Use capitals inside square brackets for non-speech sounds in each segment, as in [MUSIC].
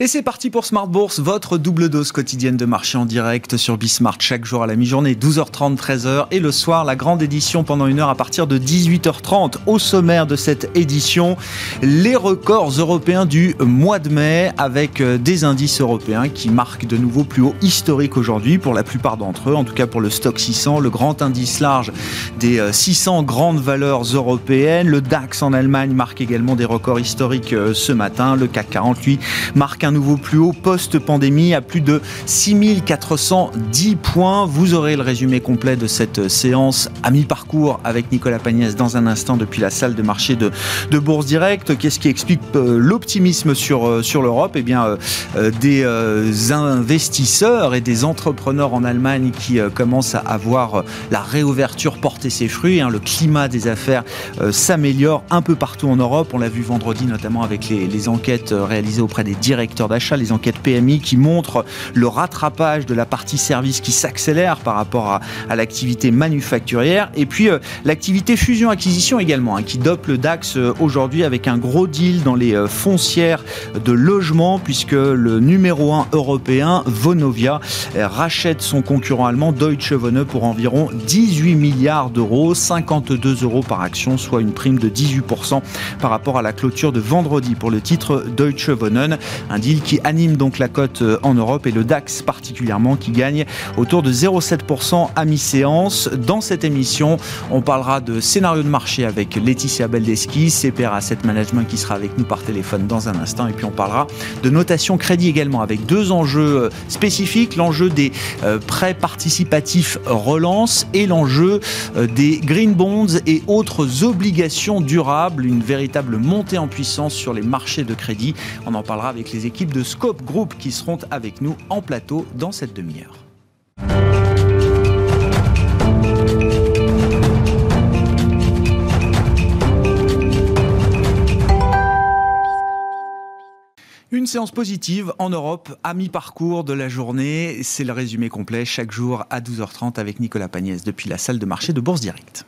Et c'est parti pour Smart Bourse, votre double dose quotidienne de marché en direct sur Bismart chaque jour à la mi-journée, 12h30, 13h et le soir, la grande édition pendant une heure à partir de 18h30. Au sommaire de cette édition, les records européens du mois de mai avec euh, des indices européens qui marquent de nouveau plus haut historique aujourd'hui pour la plupart d'entre eux, en tout cas pour le stock 600, le grand indice large des 600 euh, grandes valeurs européennes. Le DAX en Allemagne marque également des records historiques euh, ce matin. Le CAC 40, lui, marque un nouveau plus haut post-pandémie à plus de 6410 points. Vous aurez le résumé complet de cette séance à mi-parcours avec Nicolas Pagnès dans un instant depuis la salle de marché de, de Bourse Direct. Qu'est-ce qui explique euh, l'optimisme sur, euh, sur l'Europe? Eh bien, euh, des investisseurs et des entrepreneurs en Allemagne qui commencent à avoir la réouverture porter ses fruits. Hein. Le climat des affaires s'améliore un peu partout en Europe. On l'a vu vendredi notamment avec les, les enquêtes réalisées auprès des directeurs d'achat, les enquêtes PMI qui montrent le rattrapage de la partie service qui s'accélère par rapport à, l'activité manufacturière. Et puis euh, l'activité fusion-acquisition également, hein, qui dope le DAX euh, aujourd'hui avec un gros deal dans les euh, foncières de logement, puisque le numéro 1 européen, Vonovia, rachète son concurrent allemand Deutsche Wohnen pour environ 18 milliards d'euros, 52 euros par action, soit une prime de 18% par rapport à la clôture de vendredi pour le titre Deutsche Wohnen. Un qui anime donc la cote euh, en Europe et le DAX particulièrement qui gagne autour de 0,7% à mi-séance. Dans cette émission, on parlera de scénario de marché avec Laetitia Baldeschi, CPR Asset Management qui sera avec nous par téléphone dans un instant. Et puis on parlera de notation crédit également avec deux enjeux euh, spécifiques. L'enjeu des euh, prêts participatifs relance et l'enjeu des green bonds et autres obligations durables. Une véritable montée en puissance sur les marchés de crédit. On en parlera avec les équipes de Scope Group qui seront avec nous en plateau dans cette demi-heure. Une séance positive en Europe à mi-parcours de la journée. C'est le résumé complet chaque jour à 12h30 avec Nicolas Pagnès depuis la salle de marché de Bourse Directe.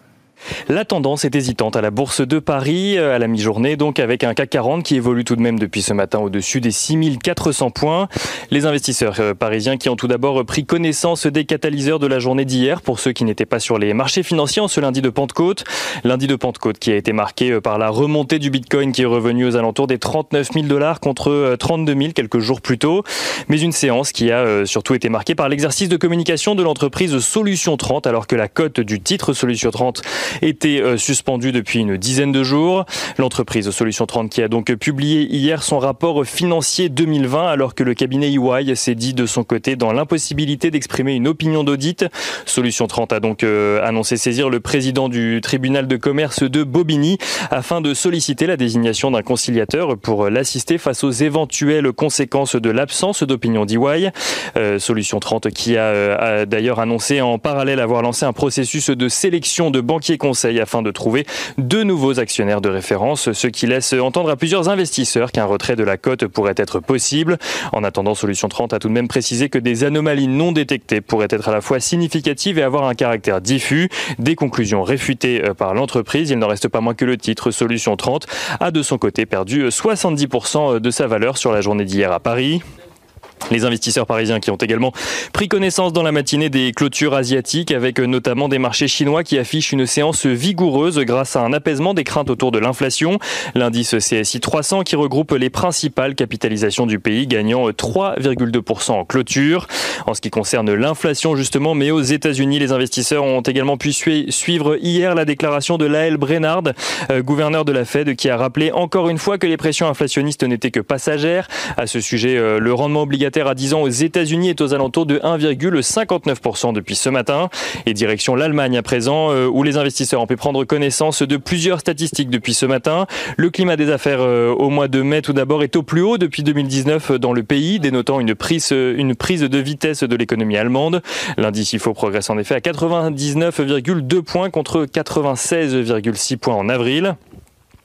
La tendance est hésitante à la Bourse de Paris euh, à la mi-journée, donc avec un CAC 40 qui évolue tout de même depuis ce matin au-dessus des 6400 points. Les investisseurs euh, parisiens qui ont tout d'abord pris connaissance des catalyseurs de la journée d'hier pour ceux qui n'étaient pas sur les marchés financiers en ce lundi de Pentecôte. Lundi de Pentecôte qui a été marqué euh, par la remontée du Bitcoin qui est revenu aux alentours des 39 000 dollars contre 32 000 quelques jours plus tôt. Mais une séance qui a surtout été marquée par l'exercice de communication de l'entreprise Solution 30 alors que la cote du titre Solution 30 était euh, suspendu depuis une dizaine de jours. L'entreprise Solution 30 qui a donc publié hier son rapport financier 2020 alors que le cabinet EY s'est dit de son côté dans l'impossibilité d'exprimer une opinion d'audit. Solution 30 a donc euh, annoncé saisir le président du tribunal de commerce de Bobigny afin de solliciter la désignation d'un conciliateur pour l'assister face aux éventuelles conséquences de l'absence d'opinion d'EY. Euh, Solution 30 qui a, a d'ailleurs annoncé en parallèle avoir lancé un processus de sélection de banquiers conseil afin de trouver de nouveaux actionnaires de référence, ce qui laisse entendre à plusieurs investisseurs qu'un retrait de la cote pourrait être possible. En attendant, Solution 30 a tout de même précisé que des anomalies non détectées pourraient être à la fois significatives et avoir un caractère diffus. Des conclusions réfutées euh, par l'entreprise. Il n'en reste pas moins que le titre Solution 30 a de son côté perdu 70% de sa valeur sur la journée d'hier à Paris. Les investisseurs parisiens qui ont également pris connaissance dans la matinée des clôtures asiatiques avec notamment des marchés chinois qui affichent une séance vigoureuse grâce à un apaisement des craintes autour de l'inflation. L'indice CSI 300 qui regroupe les principales capitalisations du pays gagnant 3,2% en clôture. En ce qui concerne l'inflation justement, mais aux États-Unis, les investisseurs ont également pu suivre hier la déclaration de Lael Brennard, euh, gouverneur de la Fed, qui a rappelé encore une fois que les pressions inflationnistes n'étaient que passagères. À ce sujet, euh, le rendement obligatoire à 10 ans aux États-Unis est aux alentours de 1,59% depuis ce matin. Et direction l'Allemagne à présent, euh, où les investisseurs ont pu prendre connaissance de plusieurs statistiques depuis ce matin. Le climat des affaires euh, au mois de mai, tout d'abord, est au plus haut depuis 2019 dans le pays, dénotant une prise, une prise de vitesse de l'économie allemande. L'indice IFO progresse en effet à 99,2 points contre 96,6 points en avril.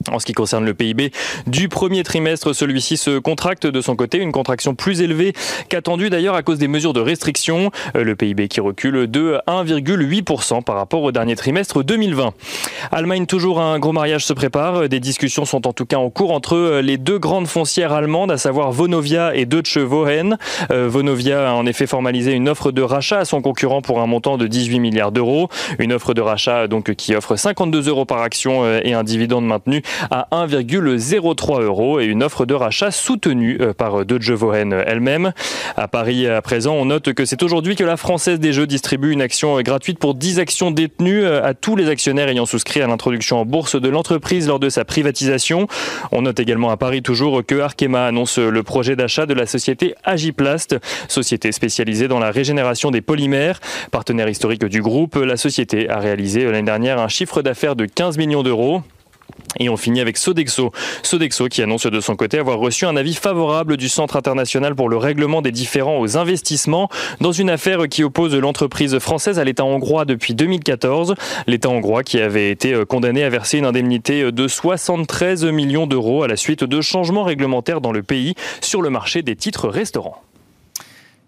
En ce qui concerne le PIB du premier trimestre, celui-ci se contracte de son côté, une contraction plus élevée qu'attendue d'ailleurs à cause des mesures de restriction. Euh, le PIB qui recule de 1,8% par rapport au dernier trimestre 2020. Allemagne, toujours un gros mariage se prépare. Des discussions sont en tout cas en cours entre les deux grandes foncières allemandes, à savoir Vonovia et Deutsche Wohnen. Euh, Vonovia a en effet formalisé une offre de rachat à son concurrent pour un montant de 18 milliards d'euros. Une offre de rachat donc qui offre 52 euros par action euh, et un dividende maintenu à 1,03 euros et une offre de rachat soutenue euh, par Deutsche Wohnen elle-même. À Paris, à présent, on note que c'est aujourd'hui que la Française des Jeux distribue une action euh, gratuite pour 10 actions détenues euh, à tous les actionnaires ayant souscrit à l'introduction en bourse de l'entreprise lors de sa privatisation. On note également à Paris toujours que Arkema annonce le projet d'achat de la société Agiplast, société spécialisée dans la régénération des polymères. Partenaire historique du groupe, la société a réalisé l'année dernière un chiffre d'affaires de 15 millions d'euros. Et on finit avec Sodexo. Sodexo qui annonce de son côté avoir reçu un avis favorable du Centre international pour le règlement des différends aux investissements dans une affaire qui oppose l'entreprise française à l'État hongrois depuis 2014. L'État hongrois qui avait été euh, condamné à verser une indemnité de 73 millions d'euros à la suite de changements réglementaires dans le pays sur le marché des titres restaurants.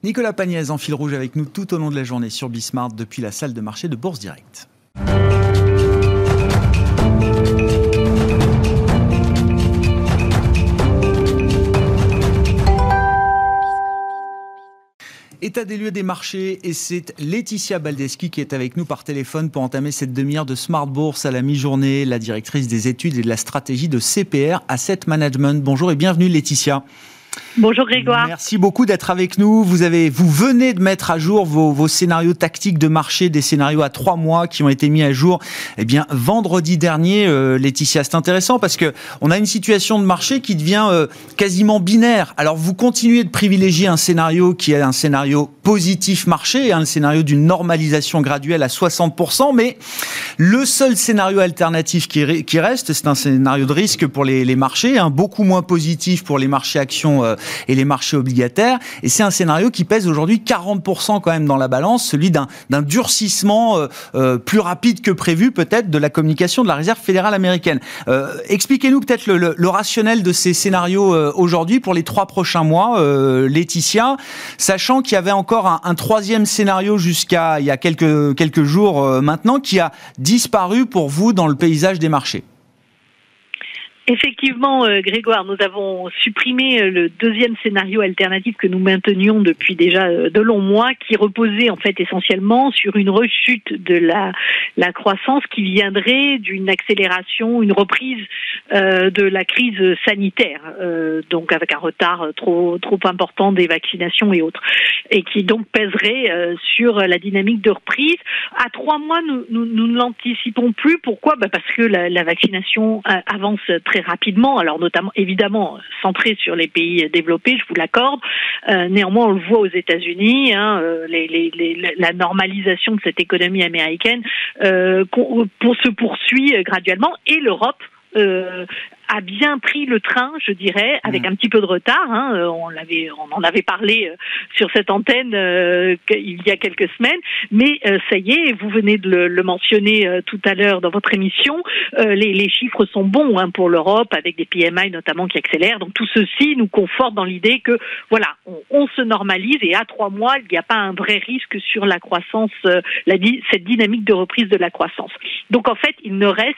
Nicolas Pagnès en fil rouge avec nous tout au long de la journée sur Bismart depuis la salle de marché de Bourse Direct. État des lieux des marchés et c'est Laetitia Baldeschi qui est avec nous par téléphone pour entamer cette demi-heure de Smart Bourse à la mi-journée, la directrice des études et de la stratégie de CPR Asset Management. Bonjour et bienvenue Laetitia. Bonjour Grégoire. Merci beaucoup d'être avec nous. Vous avez, vous venez de mettre à jour vos, vos, scénarios tactiques de marché, des scénarios à trois mois qui ont été mis à jour. Eh bien, vendredi dernier, euh, Laetitia, c'est intéressant parce que on a une situation de marché qui devient euh, quasiment binaire. Alors, vous continuez de privilégier un scénario qui est un scénario positif marché, un scénario d'une normalisation graduelle à 60%, mais le seul scénario alternatif qui, qui reste, c'est un scénario de risque pour les, les marchés, hein, beaucoup moins positif pour les marchés actions euh, et les marchés obligataires. Et c'est un scénario qui pèse aujourd'hui 40% quand même dans la balance, celui d'un durcissement euh, euh, plus rapide que prévu peut-être de la communication de la Réserve fédérale américaine. Expliquez-nous peut-être le, le, rationnel de ces scénarios aujourd'hui pour les trois prochains mois, Laetitia, sachant qu'il y avait encore un, un troisième scénario jusqu'à il y a quelques, quelques jours maintenant qui a disparu pour vous dans le paysage des marchés. Effectivement, euh, Grégoire, nous avons supprimé euh, le deuxième scénario alternatif que nous maintenions depuis déjà euh, de longs mois, qui reposait en fait essentiellement sur une rechute de la, croissance qui viendrait d'une accélération, une reprise de la crise sanitaire, donc avec un retard trop important des vaccinations et autres, et qui donc pèserait sur la dynamique de reprise. À trois mois, nous ne l'anticipons plus. Pourquoi? Bah Parce que la, la vaccination avance très très rapidement, alors notamment évidemment centré sur les pays développés, je vous l'accorde. Euh, néanmoins, on le voit aux États-Unis, hein, euh, la normalisation de cette économie américaine euh, pour, se poursuit graduellement et l'Europe euh, a bien pris le train, je dirais, avec mmh. un petit peu de retard. Hein. Euh, on l'avait, on en avait parlé euh, sur cette antenne euh, il y a quelques semaines, mais ça y est, vous venez de le, mentionner tout à l'heure dans votre émission. Les, les, chiffres sont bons hein, pour l'Europe, avec des PMI notamment qui accélèrent. Donc tout ceci nous conforte dans l'idée que voilà, on, on, se normalise et à trois mois, il n'y a pas un vrai risque sur la croissance, la, cette dynamique de reprise de la croissance. Donc en fait, il ne reste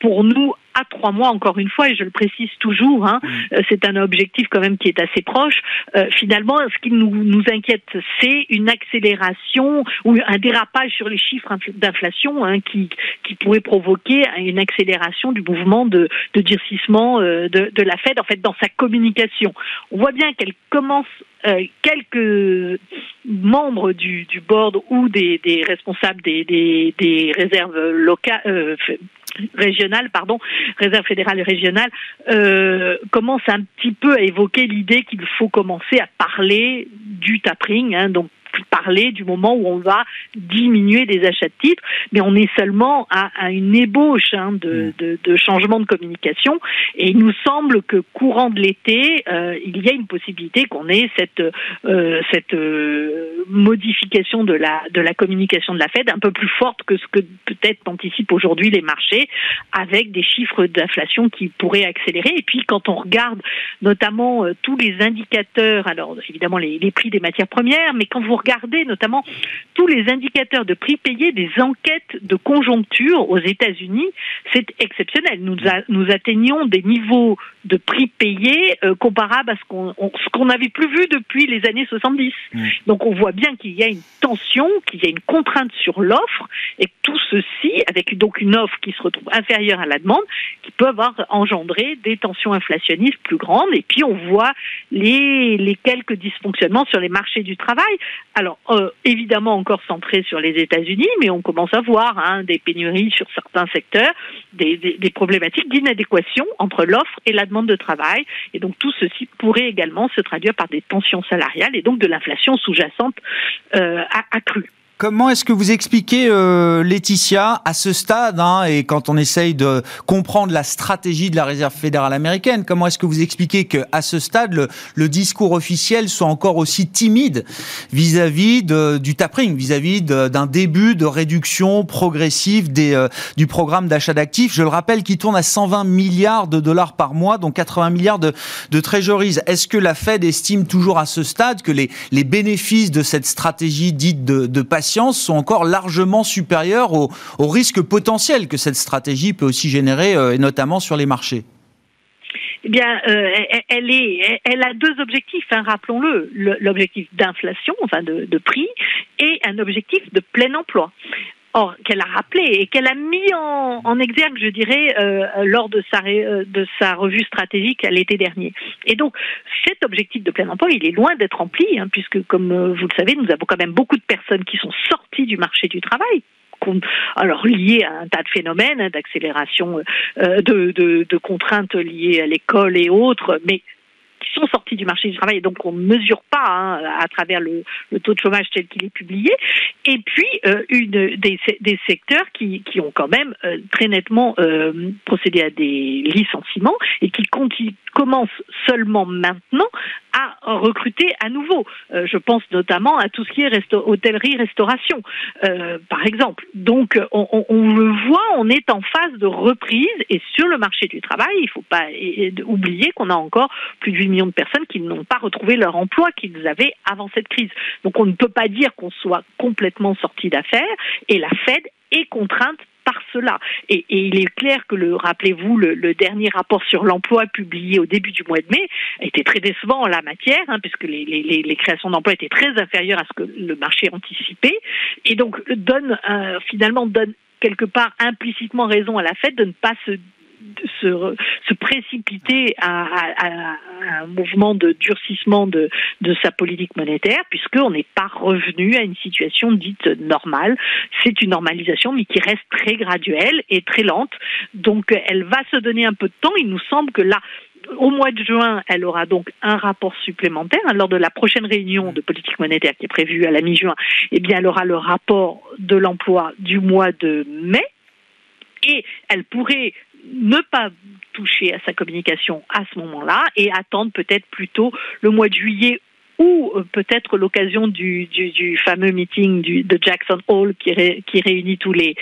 pour nous à trois mois, encore une fois, et je le précise toujours, hein, mm. euh, c'est un objectif quand même qui est assez proche. Euh, finalement, ce qui nous, nous inquiète, c'est une accélération ou un dérapage sur les chiffres d'inflation hein, qui, qui pourrait provoquer une accélération du mouvement de, de durcissement euh, de, de la Fed, en fait, dans sa communication. On voit bien qu'elle commence euh, quelques membres du, du board ou des, des responsables des, des, des réserves locales, euh, régionales, pardon, réserve fédérale et régionale, euh, commencent un petit peu à évoquer l'idée qu'il faut commencer à parler du tapering, hein, donc parler du moment où on va diminuer des achats de titres, mais on est seulement à, une ébauche hein, de, mm. de, changement de communication. Et il nous semble que courant de l'été, euh, il y a une possibilité qu'on ait cette, euh, cette euh, modification de la, de la communication de la Fed un peu plus forte que ce que peut-être anticipent aujourd'hui les marchés, avec des chiffres d'inflation qui pourraient accélérer. Et puis quand on regarde notamment tous les indicateurs, alors évidemment les, les prix des matières premières, mais quand vous regardez notamment tous les indicateurs de prix payés des enquêtes de conjoncture aux États-Unis, c'est exceptionnel. Nous, nous atteignons des niveaux de prix payés euh, comparables à ce qu'on n'avait plus vu depuis les années 70. Mmh. Donc on voit bien qu'il y a une tension, qu'il y a une contrainte sur l'offre et tout ceci avec donc une offre qui se retrouve inférieure à la demande, qui peut avoir engendré des tensions inflationnistes plus grandes. Et puis on voit les les quelques dysfonctionnements sur les marchés du travail. Alors euh, évidemment encore centré sur les États-Unis, mais on commence à voir hein, des pénuries sur certains secteurs, des, des, problématiques d'inadéquation entre l'offre et la demande de travail. Et donc tout ceci pourrait également se traduire par des tensions salariales et donc de l'inflation sous-jacente euh, accrue. Comment est-ce que vous expliquez, euh, Laetitia, à ce stade, hein, et quand on essaye de comprendre la stratégie de la Réserve fédérale américaine, comment est-ce que vous expliquez qu'à ce stade, le, discours officiel soit encore aussi timide vis-à-vis du tapering, vis-à-vis d'un début de réduction progressive des, euh, du programme d'achat d'actifs? Je le rappelle, qui tourne à 120 milliards de dollars par mois, dont 80 milliards de, de treasuries. Est-ce que la Fed estime toujours à ce stade que les, les bénéfices de cette stratégie dite de, de sont encore largement supérieures aux, risques potentiels que cette stratégie peut aussi générer, euh, et notamment sur les marchés eh bien, euh, elle, a deux objectifs, hein, rappelons-le, l'objectif d'inflation, enfin de, prix, et un objectif de plein emploi. Or, qu'elle a rappelé et qu'elle a mis en, exergue, je dirais, euh, lors de sa, de sa revue stratégique l'été dernier. Et donc, cet objectif de plein emploi, il est loin d'être rempli, hein, puisque, comme euh, vous le savez, nous avons quand même beaucoup de personnes qui sont sorties du marché du travail, alors liées à un tas de phénomènes hein, d'accélération euh, de, de, de, contraintes liées à l'école et autres, mais sont sortis du marché du travail et donc on ne mesure pas hein, à travers le, taux de chômage tel qu'il est publié. Et puis euh, une des, des, secteurs qui, qui, ont quand même euh, très nettement euh, procédé à des licenciements et qui commencent seulement maintenant à recruter à nouveau. je pense notamment à tout ce qui est hôtellerie, restauration, par exemple. Donc on, on, on, le voit, on est en phase de reprise et sur le marché du travail, il ne faut pas oublier qu'on a encore plus de 8 millions de personnes qui n'ont pas retrouvé leur emploi qu'ils avaient avant cette crise. Donc on ne peut pas dire qu'on soit complètement sorti d'affaires et la Fed est contrainte par cela. Et, il est clair que, le, rappelez-vous, le, dernier rapport sur l'emploi publié au début du mois de mai était très décevant en la matière, hein, puisque les, créations d'emplois étaient très inférieures à ce que le marché anticipait, et donc donne euh, finalement donne quelque part implicitement raison à la Fed de ne pas se se, précipiter à, un mouvement de durcissement de, de sa politique monétaire, puisqu'on n'est pas revenu à une situation dite normale. C'est une normalisation, mais qui reste très graduelle et très lente. Donc, elle va se donner un peu de temps. Il nous semble que là, au mois de juin, elle aura donc un rapport supplémentaire. Lors de la prochaine réunion de politique monétaire qui est prévue à la mi-juin, eh bien, elle aura le rapport de l'emploi du mois de mai. Et elle pourrait ne pas toucher à sa communication à ce moment-là et attendre peut-être plutôt le mois de juillet ou euh, peut-être l'occasion du, fameux meeting de Jackson Hole qui, réunit tous les,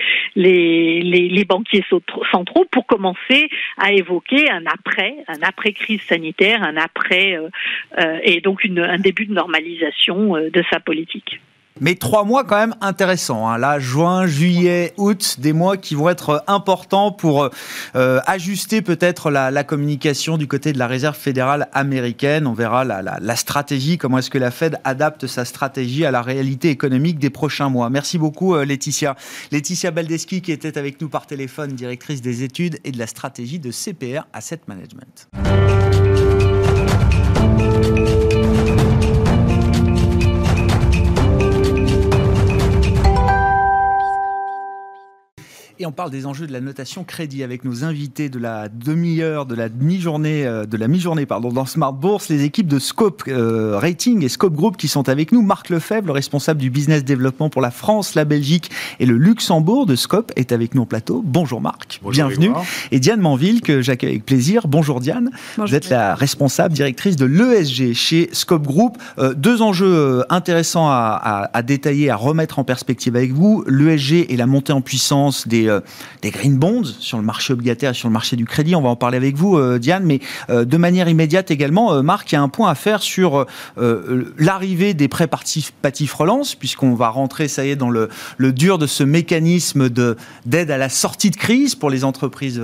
banquiers centraux pour commencer à évoquer un après, un après crise sanitaire, un après euh, euh, et donc un début de normalisation de sa politique. Mais trois mois quand même intéressants. Hein. Là, juin, juillet, août, des mois qui vont être importants pour euh, ajuster peut-être la, communication du côté de la Réserve fédérale américaine. On verra la, la, stratégie, comment est-ce que la Fed adapte sa stratégie à la réalité économique des prochains mois. Merci beaucoup euh, Laetitia. Laetitia Baldeschi qui était avec nous par téléphone, directrice des études et de la stratégie de CPR Asset Management. Et on parle des enjeux de la notation crédit avec nos invités de la demi-heure, de la mi-journée, euh, de la mi-journée, pardon, dans Smart Bourse, les équipes de Scope euh, Rating et Scope Group qui sont avec nous. Marc Lefebvre, le responsable du business développement pour la France, la Belgique et le Luxembourg de Scope est avec nous en plateau. Bonjour Marc, Bonjour bienvenue. Et Diane Manville que j'accueille avec plaisir. Bonjour Diane. Vous êtes la responsable directrice de l'ESG chez Scope Group. Euh, deux enjeux intéressants à, à, à détailler, à remettre en perspective avec vous. L'ESG et la montée en puissance des euh, des green bonds sur le marché obligataire sur le marché du crédit. On va en parler avec vous, euh, Diane, mais euh, de manière immédiate également, Marc, il y a un point à faire sur l'arrivée des prêts participatifs relance, puisqu'on va rentrer, ça y est, dans le, le dur de ce mécanisme d'aide à la sortie de crise pour les entreprises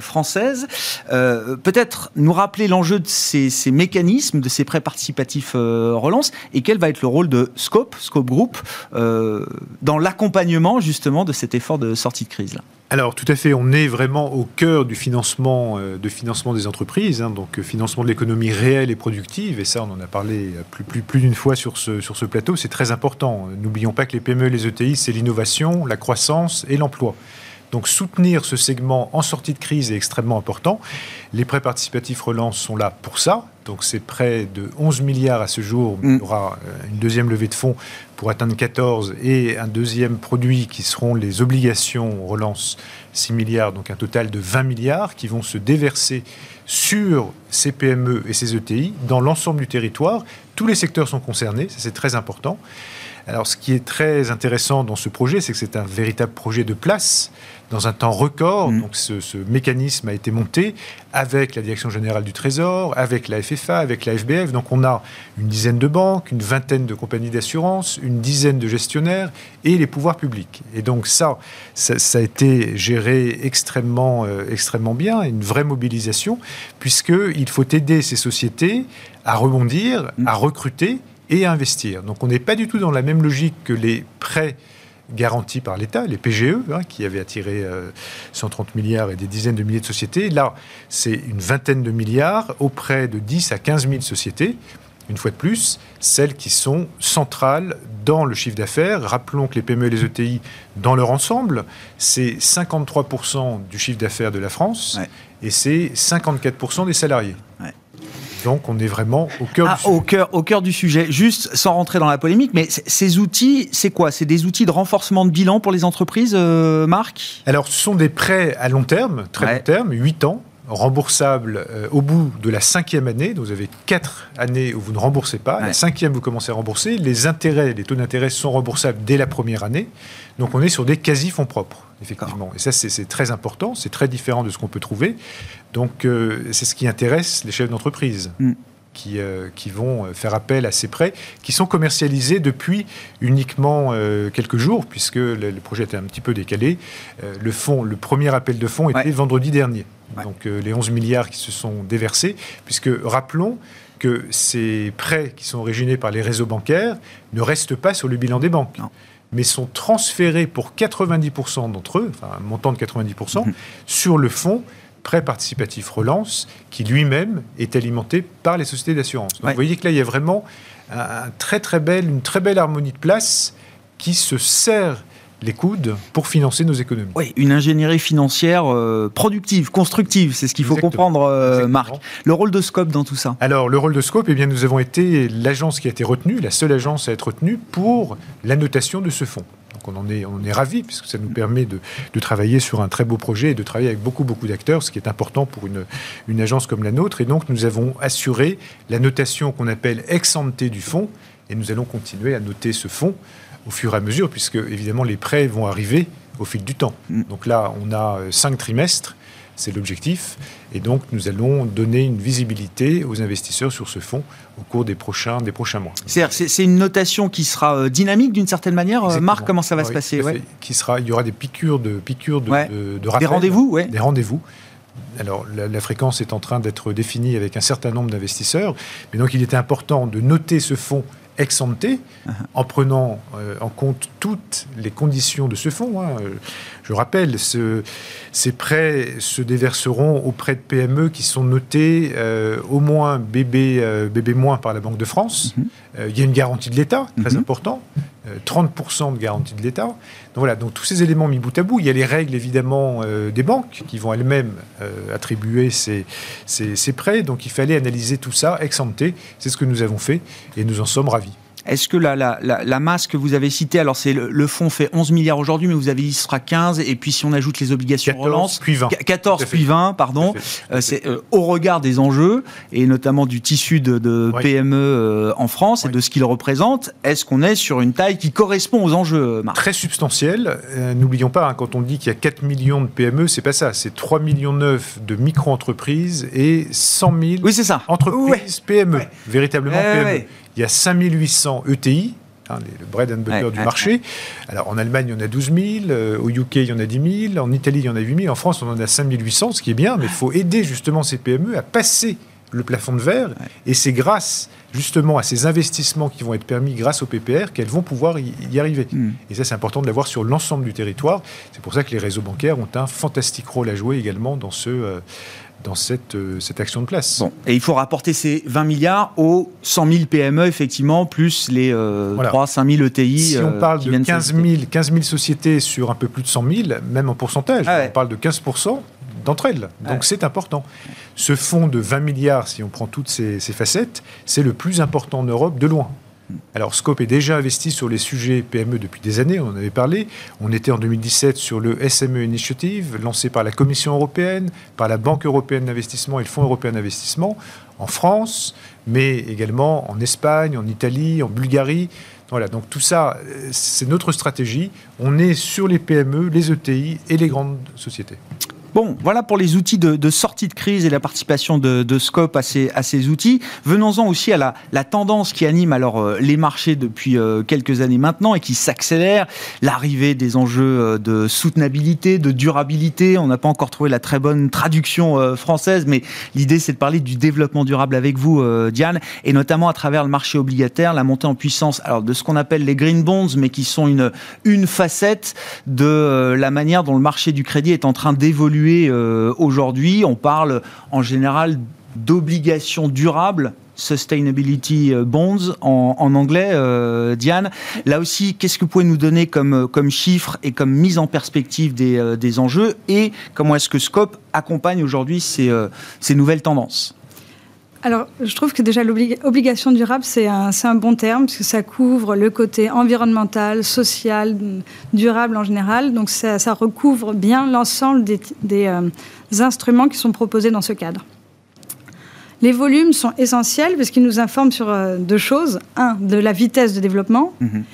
françaises. Peut-être nous rappeler l'enjeu de ces, ces, mécanismes, de ces prêts participatifs relance, et quel va être le rôle de Scope, Scope Group, dans l'accompagnement justement de cet effort de sortie de crise là alors tout à fait, on est vraiment au cœur du financement, euh, de financement des entreprises, hein, donc euh, financement de l'économie réelle et productive, et ça on en a parlé plus, plus, plus d'une fois sur ce, sur ce plateau, c'est très important. N'oublions pas que les PME et les ETI, c'est l'innovation, la croissance et l'emploi. Donc soutenir ce segment en sortie de crise est extrêmement important. Les prêts participatifs relance sont là pour ça. Donc c'est près de 11 milliards à ce jour. Il y mm. aura euh, une deuxième levée de fonds pour atteindre 14 et un deuxième produit qui seront les obligations relance 6 milliards, donc un total de 20 milliards qui vont se déverser sur ces PME et ces ETI dans l'ensemble du territoire. Tous les secteurs sont concernés, c'est très important. Alors, ce qui est très intéressant dans ce projet, c'est que c'est un véritable projet de place dans un temps record. Mm. Donc, ce, mécanisme a été monté avec la Direction générale du Trésor, avec la FFA, avec la FBF. Donc, on a une dizaine de banques, une vingtaine de compagnies d'assurance, une dizaine de gestionnaires et les pouvoirs publics. Et donc, ça, ça, a été géré extrêmement, euh, extrêmement bien, une vraie mobilisation, puisqu'il faut aider ces sociétés à rebondir, mm. à recruter et investir. Donc on n'est pas du tout dans la même logique que les prêts garantis par l'État, les PGE, hein, qui avaient attiré 130 euh, milliards et des dizaines de milliers de sociétés. Là, c'est une vingtaine de milliards auprès de 10 à 15 000 sociétés. Une fois de plus, celles qui sont centrales dans le chiffre d'affaires. Rappelons que les PME et les ETI, dans leur ensemble, c'est 53% du chiffre d'affaires de la France et c'est 54% des salariés. Donc on est vraiment au cœur, ah, du sujet. Au cœur, au cœur du sujet. Juste sans rentrer dans la polémique, mais ces outils, c'est quoi? C'est des outils de renforcement de bilan pour les entreprises, euh, Marc? Alors ce sont des prêts à long terme, très long terme, 8 ans, remboursable euh, au bout de la cinquième année. Donc vous avez quatre années où vous ne remboursez pas. La cinquième, vous commencez à rembourser. Les intérêts, les taux d'intérêt sont remboursables dès la première année. Donc on est sur des quasi-fonds propres, effectivement. Et ça, c'est très important. C'est très différent de ce qu'on peut trouver. Donc euh, c'est ce qui intéresse les chefs d'entreprise. Mm. Qui, euh, qui, vont faire appel à ces prêts, qui sont commercialisés depuis uniquement quelques jours, puisque le, projet était un petit peu décalé. le, fonds, le premier appel de fonds était vendredi dernier donc euh, les 11 milliards qui se sont déversés, puisque rappelons que ces prêts qui sont originés par les réseaux bancaires ne restent pas sur le bilan des banques. mais sont transférés pour 90% d'entre eux, enfin un montant de 90%, mhm. sur le fonds prêt participatif relance, qui lui-même est alimenté par les sociétés d'assurance. Vous voyez que là, il y a vraiment un très, très belle, une très belle harmonie de place qui se sert les coudes pour financer nos économies. Oui, une ingénierie financière euh, productive, constructive, c'est ce qu'il faut comprendre, euh, Marc. Le rôle de Scope dans tout ça Alors, le rôle de Scope, eh bien, nous avons été l'agence qui a été retenue, la seule agence à être retenue pour l'annotation de ce fonds. Donc on en est, on est ravis, puisque ça nous permet de, travailler sur un très beau projet et de travailler avec beaucoup, beaucoup d'acteurs, ce qui est important pour une, une agence comme la nôtre. Et donc, nous avons assuré la notation qu'on appelle ex ante du fonds, et nous allons continuer à noter ce fonds au fur et à mesure, puisque évidemment les prêts vont arriver au fil du temps. Mm. Donc là, on a euh, cinq trimestres, c'est l'objectif, et donc nous allons donner une visibilité aux investisseurs sur ce fonds au cours des prochains, des prochains mois. C'est une notation qui sera euh, dynamique d'une certaine manière. Euh, Marc, comment ça va se passer Qui sera, Il y aura des piqûres de, piqûres de, de, Des rendez-vous. Des rendez-vous. Alors, la, la, fréquence est en train d'être définie avec un certain nombre d'investisseurs, mais donc il était important de noter ce fonds ex ante, uh-huh. en prenant euh, en compte toutes les conditions de ce fonds. Hein. Je rappelle, ce, ces prêts se déverseront auprès de PME qui sont notés euh, au moins BB, euh, BB- par la Banque de France. Mhm. Euh, il y a une garantie de l'État, très Mhm. important. Euh, 30% de garantie de l'État. Donc voilà, donc tous ces éléments mis bout à bout. Il y a les règles évidemment euh, des banques qui vont elles-mêmes euh, attribuer ces, ces- ces prêts. Donc il fallait analyser tout ça ex ante. C'est ce que nous avons fait et nous en sommes ravis. Est-ce que la, la, la, la masse que vous avez citée, alors c'est le, le fonds fait 11 milliards aujourd'hui, mais vous avez dit ce sera 15, et puis si on ajoute les obligations 14 relance, puis 20. qu- 14 Tout à fait. puis 20, pardon. Euh, c'est euh, au regard des enjeux, et notamment du tissu de, de Oui. PME euh, en France et de ce qu'il représente, est-ce qu'on est sur une taille qui correspond aux enjeux, Marc? Très substantiel. Euh, N'oublions pas, hein, quand on dit qu'il y a 4 millions de PME, c'est pas ça. C'est 3 millions 9 de micro-entreprises et 100 000 Oui, ça. entreprises PME, Ouais. véritablement Ouais, PME. ouais. Il y a 5800 ETI, hein, le bread and butter Ouais, du ouais, marché. Alors en Allemagne, il y en a 12 000, euh, au UK, il y en a 10 000, en Italie, il y en a 8 000, en France, on en a 5800, ce qui est bien, mais il faut aider justement ces PME à passer le plafond de verre. Et c'est grâce justement à ces investissements qui vont être permis grâce au PPR qu'elles vont pouvoir y, y arriver. Hmm. Et ça, c'est important de l'avoir sur l'ensemble du territoire. C'est pour ça que les réseaux bancaires ont un fantastique rôle à jouer également dans, ce, euh, dans cette, euh, cette action de place. Bon, et il faut rapporter ces 20 milliards aux 100 000 PME, effectivement, plus les euh, Voilà. 3 5 000 ETI. Si on euh, parle de viennent 15 s'ajouter. 000, 15 000 sociétés sur un peu plus de 100 000, même en pourcentage, Ah ouais. on parle de 15 d'entre elles. Donc Ouais. c'est important. Ce fonds de 20 milliards, si on prend toutes ces, ces facettes, c'est le plus important en Europe de loin. Alors Scope est déjà investi sur les sujets PME depuis des années, on en avait parlé. On était en 2017 sur le SME Initiative, lancé par la Commission européenne, par la Banque européenne d'investissement et le Fonds européen d'investissement, en France, mais également en Espagne, en Italie, en Bulgarie. Voilà, donc tout ça, euh, c'est notre stratégie. On est sur les PME, les ETI et les grandes sociétés. Bon, voilà pour les outils de, sortie de crise et la participation de, Scope à ces, outils. Venons-en aussi à la, tendance qui anime alors euh, les marchés depuis euh, quelques années maintenant et qui s'accélère. L'arrivée des enjeux euh, de soutenabilité, de durabilité. On n'a pas encore trouvé la très bonne traduction française, mais l'idée c'est de parler du développement durable avec vous, Diane, et notamment à travers le marché obligataire, la montée en puissance alors de ce qu'on appelle les green bonds, mais qui sont une, une facette de la manière dont le marché du crédit est en train d'évoluer euh, aujourd'hui. On parle en général d'obligations durables. Sustainability Bonds en, anglais, euh, Diane. Là aussi, qu'est-ce que vous pouvez nous donner comme, chiffres et comme mise en perspective des, euh, enjeux et comment est-ce que Scope accompagne aujourd'hui euh, ces nouvelles tendances? Alors, je trouve que déjà l'obligation durable, c'est un, bon terme, parce que ça couvre le côté environnemental, social, durable en général. Donc, ça, recouvre bien l'ensemble des, euh, instruments qui sont proposés dans ce cadre. Les volumes sont essentiels parce qu'ils nous informent sur euh, deux choses. Un, de la vitesse de développement. Mhm.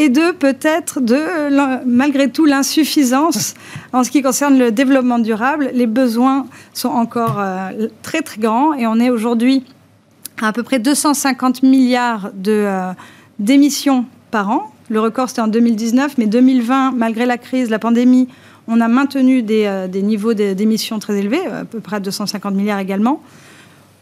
Et deux, peut-être de, l'in- malgré tout, l'insuffisance [LAUGHS] en ce qui concerne le développement durable. Les besoins sont encore euh, très, très grands et on est aujourd'hui à à peu près 250 milliards de, euh, d'émissions par an. Le record, c'était en 2019, mais 2020, malgré la crise, la pandémie, on a maintenu des, euh, des niveaux de- d'émissions très élevés, à peu près 250 milliards également.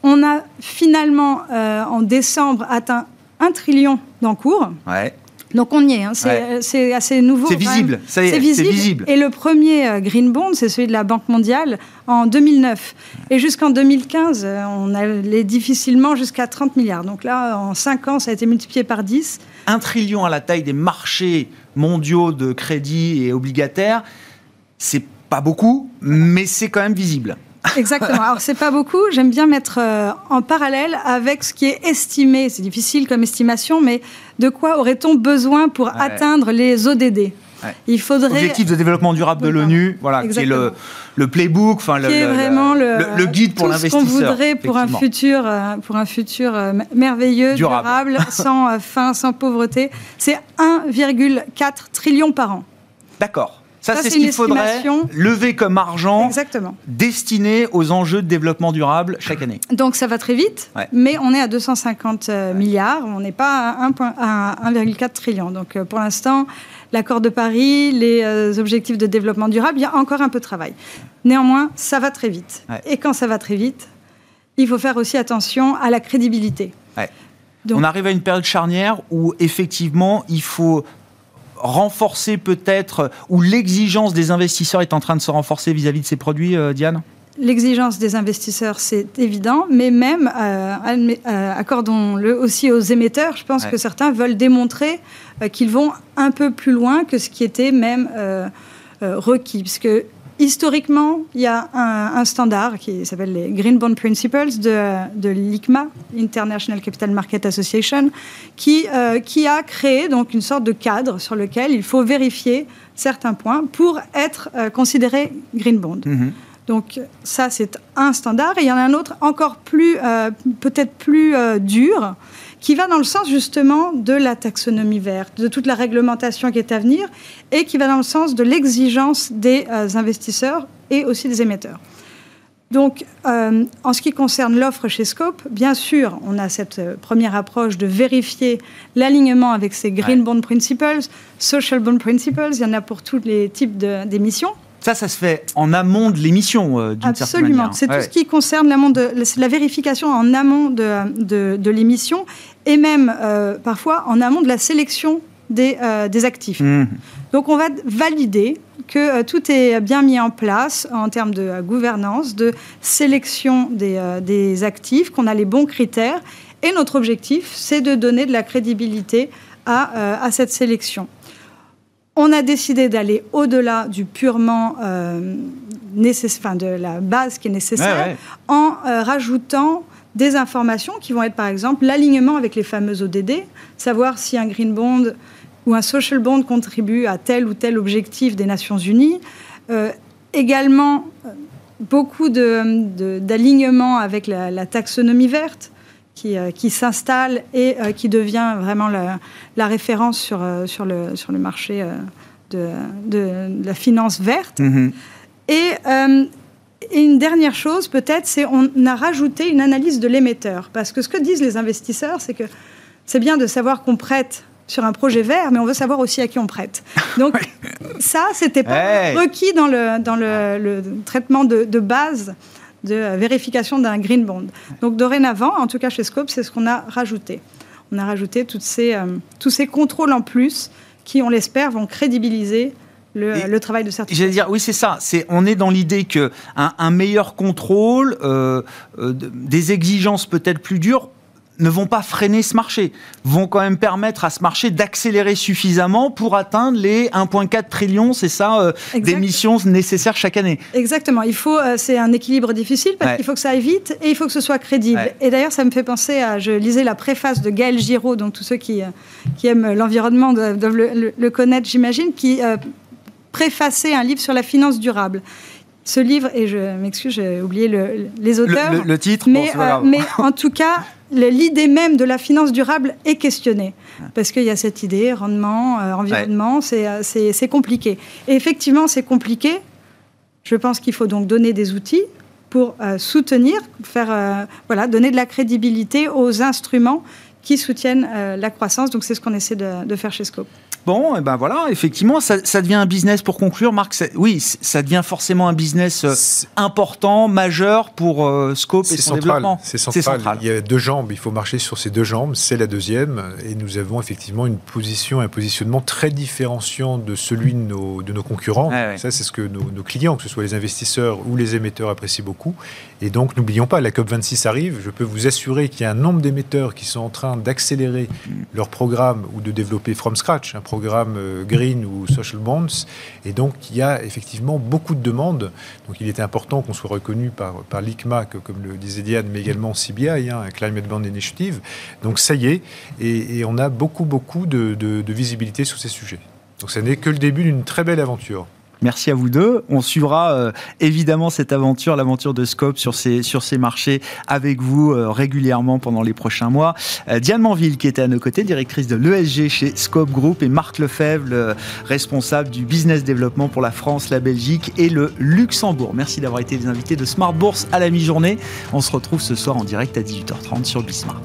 On a finalement, euh, en décembre, atteint un trillion d'encours. Ouais. Donc on y est, hein. c'est Ouais. c'est assez nouveau. C'est visible, même. ça y est, c'est visible. visible. Et le premier euh, Green Bond, c'est celui de la Banque mondiale en 2009. Et jusqu'en 2015, euh, on allait difficilement jusqu'à 30 milliards. Donc là, en 5 ans, ça a été multiplié par 10. un trillion à la taille des marchés mondiaux de crédit et obligataires, c'est pas beaucoup, mais c'est quand même visible. Exactement. Alors, c'est pas beaucoup. J'aime bien mettre euh, en parallèle avec ce qui est estimé. C'est difficile comme estimation, mais de quoi aurait-on besoin pour atteindre les ODD Ouais. Il faudrait. Objectif de développement durable de l'ONU, voilà, qui est le, le playbook, enfin le, guide pour tout ce l'investisseur. qu'on voudrait pour un futur, euh, pour un futur euh, merveilleux, Durable. durable, [LAUGHS] sans faim, sans pauvreté. C'est 1,4 trillion par an. D'accord. Ça, Ça, c'est ce qu'il faudrait lever comme argent Exactement. destiné aux enjeux de développement durable chaque année. Donc ça va très vite, Ouais. mais on est à 250 euh, milliards, on n'est pas à, un point- à 1,4 trillion. Donc euh, pour l'instant, l'accord de Paris, les euh, objectifs de développement durable, il y a encore un peu de travail. Néanmoins, ça va très vite. Ouais. Et quand ça va très vite, il faut faire aussi attention à la crédibilité. Ouais. Donc- On arrive à une période charnière où effectivement il faut renforcer peut-être, ou l'exigence des investisseurs est en train de se renforcer vis-à-vis de ces produits, Diane? L'exigence des investisseurs, c'est évident, mais même, accordons-le aussi aux émetteurs, je pense que certains veulent démontrer qu'ils vont un peu plus loin que ce qui était même requis. Parce que Historiquement, il y a un, standard qui s'appelle les Green Bond Principles de, de l'ICMA, International Capital Market Association, qui, euh, qui a créé donc une sorte de cadre sur lequel il faut vérifier certains points pour être euh, considéré Green Bond. Mhm. Donc ça, c'est un standard. Et il y en a un autre encore plus, euh, peut-être plus dur, qui va dans le sens justement de la taxonomie verte, de toute la réglementation qui est à venir, et qui va dans le sens de l'exigence des euh, investisseurs et aussi des émetteurs. Donc, euh, en ce qui concerne l'offre chez Scope, bien sûr, on a cette euh, première approche de vérifier l'alignement avec ces Green Bond Principles, Social Bond Principles, il y en a pour tous les types d'émissions. Ça, ça se fait en amont de l'émission, euh, d'une certaine manière. Absolument. C'est tout ce qui concerne de, la vérification en amont de, de, l'émission et même euh, parfois en amont de la sélection des, euh, des actifs. Mmh. Donc, on va valider que tout est bien mis en place en termes de gouvernance, de sélection des, des actifs, qu'on a les bons critères. Et notre objectif, c'est de donner de la crédibilité à, à cette sélection. On a décidé d'aller au-delà du purement euh, nécessaire, de la base qui est nécessaire, en euh, rajoutant des informations qui vont être par exemple l'alignement avec les fameux ODD, savoir si un green bond ou un social bond contribue à tel ou tel objectif des Nations Unies. Euh, également, beaucoup d'alignement avec la, taxonomie verte qui, euh, qui s'installe et euh, qui devient vraiment la, la référence sur, euh, sur, le, sur le marché de, de, la finance verte. Mm-hmm. Et, et, une dernière chose, peut-être, c'est on a rajouté une analyse de l'émetteur. Parce que ce que disent les investisseurs, c'est que c'est bien de savoir qu'on prête sur un projet vert, mais on veut savoir aussi à qui on prête. [LAUGHS] Donc ça, c'était pas requis dans le, dans le, le traitement de, de base de vérification d'un green bond. Donc dorénavant, en tout cas chez Scope, c'est ce qu'on a rajouté. On a rajouté toutes ces, euh, tous ces contrôles en plus qui, on l'espère, vont crédibiliser le, travail de certains. J'allais dire, oui, c'est ça. C'est, on est dans l'idée que un, meilleur contrôle, euh, euh, des exigences peut-être plus dures, ne vont pas freiner ce marché, vont quand même permettre à ce marché d'accélérer suffisamment pour atteindre les 1,4 trillions, c'est ça, euh, d'émissions nécessaires chaque année. Exactement. Il faut, euh, c'est un équilibre difficile parce qu'il faut que ça aille vite et il faut que ce soit crédible. Et d'ailleurs, ça me fait penser à, je lisais la préface de Gaël Giraud, donc tous ceux qui, euh, qui aiment l'environnement doivent le, connaître, j'imagine, qui préfaçait un livre sur la finance durable ce livre, et je m'excuse, j'ai oublié les auteurs. Le, titre, mais, mais en tout cas, [LAUGHS] l'idée même de la finance durable est questionnée. Parce qu'il y a cette idée, rendement, euh, environnement, euh, c'est compliqué. Et effectivement, c'est compliqué. Je pense qu'il faut donc donner des outils pour euh, soutenir, faire, voilà, donner de la crédibilité aux instruments qui soutiennent la croissance. Donc c'est ce qu'on essaie de, de faire chez Scope. Bon, et ben voilà, effectivement, ça, devient un business pour conclure, Marc. Oui, ça devient forcément un business euh, important, majeur pour euh, Scope et son développement. C'est central. Il y a deux jambes, il faut marcher sur ces deux jambes. C'est la deuxième, et nous avons effectivement une position, un positionnement très différenciant de celui de nos, de nos concurrents. Ça, c'est ce que nos, nos, clients, que ce soit les investisseurs ou les émetteurs, apprécient beaucoup. Et donc, n'oublions pas, la COP 26 arrive. Je peux vous assurer qu'il y a un nombre d'émetteurs qui sont en train d'accélérer leur programme ou de développer from scratch un programme programme euh, Green ou Social Bonds. Et donc, il y a effectivement beaucoup de demandes. Donc, il était important qu'on soit reconnu par, par l'ICMA, comme le disait Diane, mais également CBI, hein, Climate Bond Initiative. Donc, ça y est. Et, on a beaucoup, beaucoup de, de visibilité sur ces sujets. Donc, ça n'est que le début d'une très belle aventure. Merci à vous deux. On suivra euh, évidemment cette aventure, l'aventure de Scope sur ces, sur ces marchés avec vous euh, régulièrement pendant les prochains mois. Euh, Diane Manville qui était à nos côtés, directrice de l'ESG chez Scope Group et Marc Lefebvre, responsable du business développement pour la France, la Belgique et le Luxembourg. Merci d'avoir été les invités de Smart Bourse à la mi-journée. On se retrouve ce soir en direct à 18h30 sur Bismart.